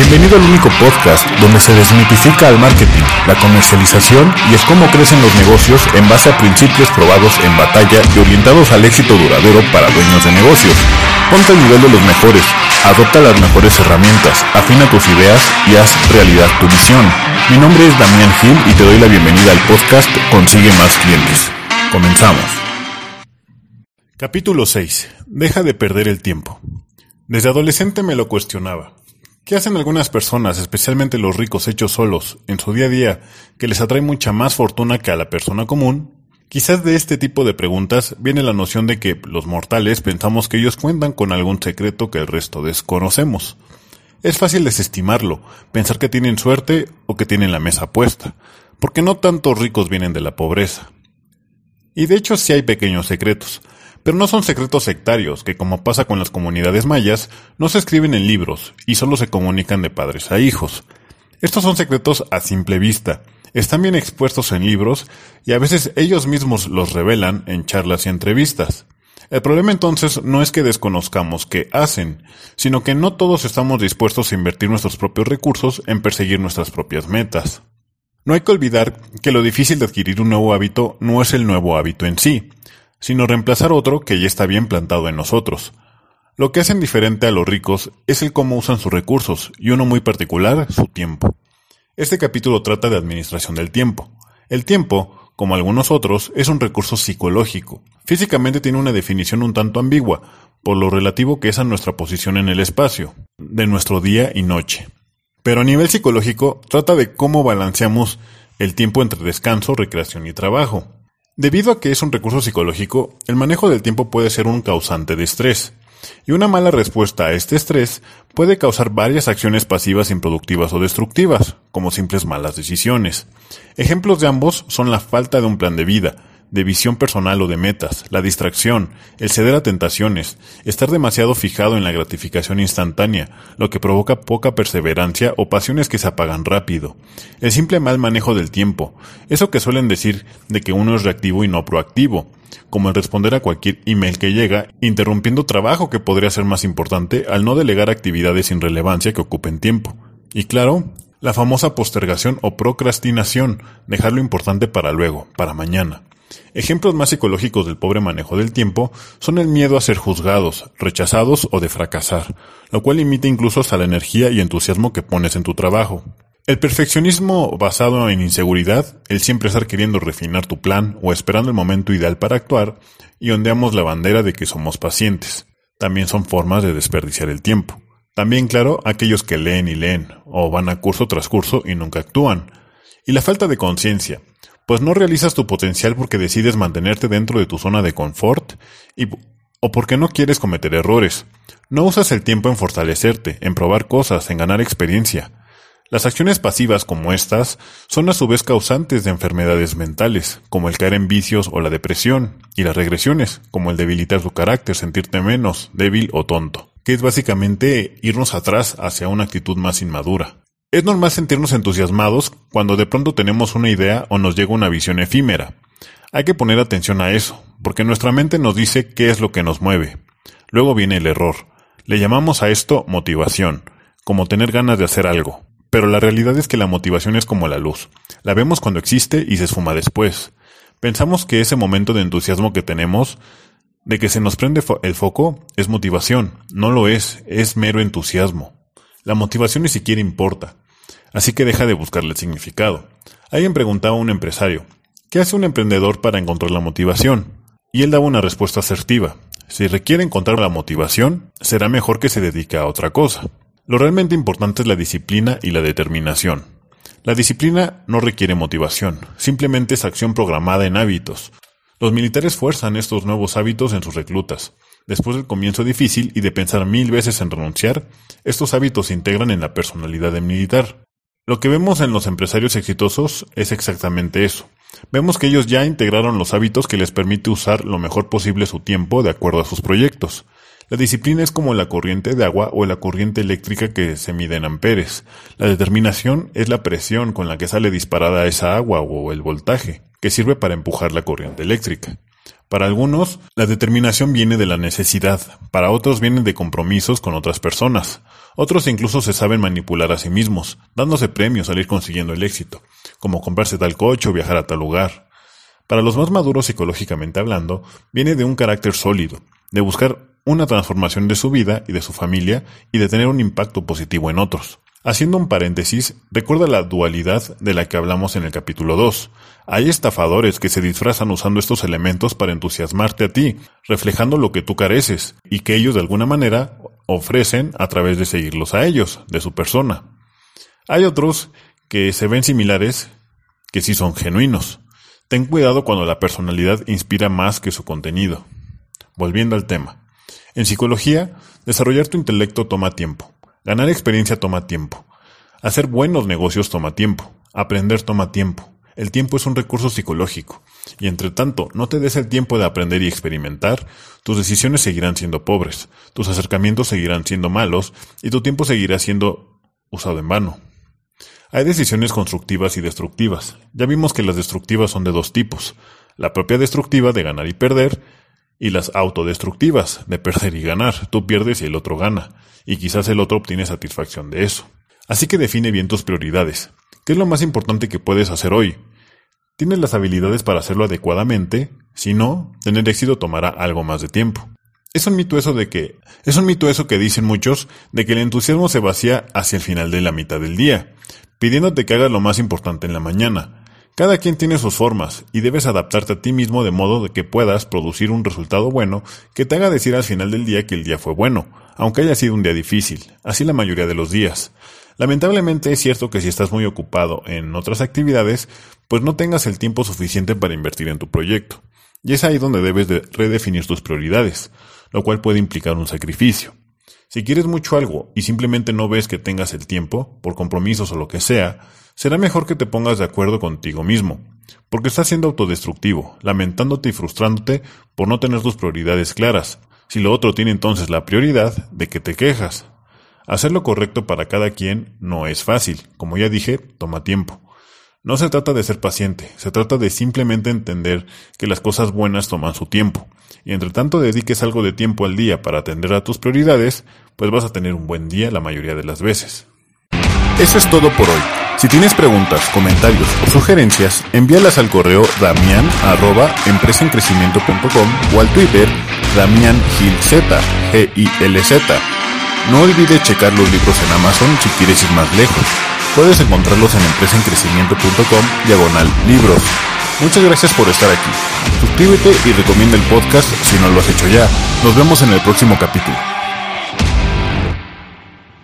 Bienvenido al único podcast donde se desmitifica el marketing, la comercialización y es cómo crecen los negocios en base a principios probados en batalla y orientados al éxito duradero para dueños de negocios. Ponte al nivel de los mejores, adopta las mejores herramientas, afina tus ideas y haz realidad tu visión. Mi nombre es Damián Gil y te doy la bienvenida al podcast Consigue más clientes. Comenzamos. Capítulo 6. Deja de perder el tiempo. Desde adolescente me lo cuestionaba. ¿Qué hacen algunas personas, especialmente los ricos hechos solos, en su día a día, que les atrae mucha más fortuna que a la persona común? Quizás de este tipo de preguntas viene la noción de que los mortales pensamos que ellos cuentan con algún secreto que el resto desconocemos. Es fácil desestimarlo, pensar que tienen suerte o que tienen la mesa puesta, porque no tantos ricos vienen de la pobreza. Y de hecho sí hay pequeños secretos, pero no son secretos sectarios que, como pasa con las comunidades mayas, no se escriben en libros y solo se comunican de padres a hijos. Estos son secretos a simple vista, están bien expuestos en libros y a veces ellos mismos los revelan en charlas y entrevistas. El problema entonces no es que desconozcamos qué hacen, sino que no todos estamos dispuestos a invertir nuestros propios recursos en perseguir nuestras propias metas. No hay que olvidar que lo difícil de adquirir un nuevo hábito no es el nuevo hábito en sí, sino reemplazar otro que ya está bien plantado en nosotros. Lo que hacen diferente a los ricos es el cómo usan sus recursos y uno muy particular, su tiempo. Este capítulo trata de administración del tiempo. El tiempo, como algunos otros, es un recurso psicológico. Físicamente tiene una definición un tanto ambigua, por lo relativo que es a nuestra posición en el espacio, de nuestro día y noche. Pero a nivel psicológico trata de cómo balanceamos el tiempo entre descanso, recreación y trabajo. Debido a que es un recurso psicológico, el manejo del tiempo puede ser un causante de estrés, y una mala respuesta a este estrés puede causar varias acciones pasivas improductivas o destructivas, como simples malas decisiones. Ejemplos de ambos son la falta de un plan de vida, de visión personal o de metas, la distracción, el ceder a tentaciones, estar demasiado fijado en la gratificación instantánea, lo que provoca poca perseverancia o pasiones que se apagan rápido, el simple mal manejo del tiempo, eso que suelen decir de que uno es reactivo y no proactivo, como el responder a cualquier email que llega, interrumpiendo trabajo que podría ser más importante al no delegar actividades sin relevancia que ocupen tiempo. Y claro, la famosa postergación o procrastinación, dejar lo importante para luego, para mañana. Ejemplos más psicológicos del pobre manejo del tiempo son el miedo a ser juzgados, rechazados o de fracasar, lo cual limita incluso hasta la energía y entusiasmo que pones en tu trabajo. El perfeccionismo basado en inseguridad, el siempre estar queriendo refinar tu plan o esperando el momento ideal para actuar, y ondeamos la bandera de que somos pacientes. También son formas de desperdiciar el tiempo. También, claro, aquellos que leen y leen, o van a curso tras curso y nunca actúan. Y la falta de conciencia, pues no realizas tu potencial porque decides mantenerte dentro de tu zona de confort y, o porque no quieres cometer errores. No usas el tiempo en fortalecerte, en probar cosas, en ganar experiencia. Las acciones pasivas como estas son a su vez causantes de enfermedades mentales, como el caer en vicios o la depresión, y las regresiones, como el debilitar tu carácter, sentirte menos, débil o tonto, que es básicamente irnos atrás hacia una actitud más inmadura. Es normal sentirnos entusiasmados cuando de pronto tenemos una idea o nos llega una visión efímera. Hay que poner atención a eso, porque nuestra mente nos dice qué es lo que nos mueve. Luego viene el error. Le llamamos a esto motivación, como tener ganas de hacer algo. Pero la realidad es que la motivación es como la luz. La vemos cuando existe y se esfuma después. Pensamos que ese momento de entusiasmo que tenemos, de que se nos prende el foco, es motivación. No lo es, es mero entusiasmo. La motivación ni siquiera importa. Así que deja de buscarle el significado. Alguien preguntaba a un empresario, ¿qué hace un emprendedor para encontrar la motivación? Y él daba una respuesta asertiva. Si requiere encontrar la motivación, será mejor que se dedique a otra cosa. Lo realmente importante es la disciplina y la determinación. La disciplina no requiere motivación, simplemente es acción programada en hábitos. Los militares fuerzan estos nuevos hábitos en sus reclutas. Después del comienzo difícil y de pensar mil veces en renunciar, estos hábitos se integran en la personalidad del militar. Lo que vemos en los empresarios exitosos es exactamente eso. Vemos que ellos ya integraron los hábitos que les permite usar lo mejor posible su tiempo de acuerdo a sus proyectos. La disciplina es como la corriente de agua o la corriente eléctrica que se mide en amperes. La determinación es la presión con la que sale disparada esa agua o el voltaje, que sirve para empujar la corriente eléctrica. Para algunos, la determinación viene de la necesidad, para otros viene de compromisos con otras personas, Otros incluso se saben manipular a sí mismos, dándose premios al ir consiguiendo el éxito, como comprarse tal coche o viajar a tal lugar. Para los más maduros psicológicamente hablando, viene de un carácter sólido, de buscar una transformación de su vida y de su familia y de tener un impacto positivo en otros. Haciendo un paréntesis, recuerda la dualidad de la que hablamos en el capítulo 2. Hay estafadores que se disfrazan usando estos elementos para entusiasmarte a ti, reflejando lo que tú careces, y que ellos de alguna manera ofrecen a través de seguirlos a ellos, de su persona. Hay otros que se ven similares, que sí son genuinos. Ten cuidado cuando la personalidad inspira más que su contenido. Volviendo al tema. En psicología, desarrollar tu intelecto toma tiempo. Ganar experiencia toma tiempo. Hacer buenos negocios toma tiempo. Aprender toma tiempo. El tiempo es un recurso psicológico. Y entre tanto, no te des el tiempo de aprender y experimentar, tus decisiones seguirán siendo pobres, tus acercamientos seguirán siendo malos y tu tiempo seguirá siendo usado en vano. Hay decisiones constructivas y destructivas. Ya vimos que las destructivas son de dos tipos. La propia destructiva de ganar y perder y las autodestructivas, de perder y ganar. Tú pierdes y el otro gana, y quizás el otro obtiene satisfacción de eso. Así que define bien tus prioridades. ¿Qué es lo más importante que puedes hacer hoy? ¿Tienes las habilidades para hacerlo adecuadamente? Si no, tener éxito tomará algo más de tiempo. Es un mito eso de que, es un mito eso que dicen muchos, de que el entusiasmo se vacía hacia el final de la mitad del día, pidiéndote que hagas lo más importante en la mañana, cada quien tiene sus formas y debes adaptarte a ti mismo de modo de que puedas producir un resultado bueno que te haga decir al final del día que el día fue bueno, aunque haya sido un día difícil, así la mayoría de los días. Lamentablemente es cierto que si estás muy ocupado en otras actividades, pues no tengas el tiempo suficiente para invertir en tu proyecto. Y es ahí donde debes de redefinir tus prioridades, lo cual puede implicar un sacrificio. Si quieres mucho algo y simplemente no ves que tengas el tiempo, por compromisos o lo que sea, será mejor que te pongas de acuerdo contigo mismo, porque estás siendo autodestructivo, lamentándote y frustrándote por no tener tus prioridades claras, si lo otro tiene entonces la prioridad de que te quejas. Hacer lo correcto para cada quien no es fácil, como ya dije, toma tiempo. No se trata de ser paciente, se trata de simplemente entender que las cosas buenas toman su tiempo, y entre tanto dediques algo de tiempo al día para atender a tus prioridades, pues vas a tener un buen día la mayoría de las veces. Eso es todo por hoy. Si tienes preguntas, comentarios o sugerencias, envíalas al correo damian o al Twitter damiangilz, G-I-L-Z. No olvides checar los libros en Amazon si quieres ir más lejos. Puedes encontrarlos en empresaencrecimiento.com diagonal libros. Muchas gracias por estar aquí. Suscríbete y recomienda el podcast si no lo has hecho ya. Nos vemos en el próximo capítulo.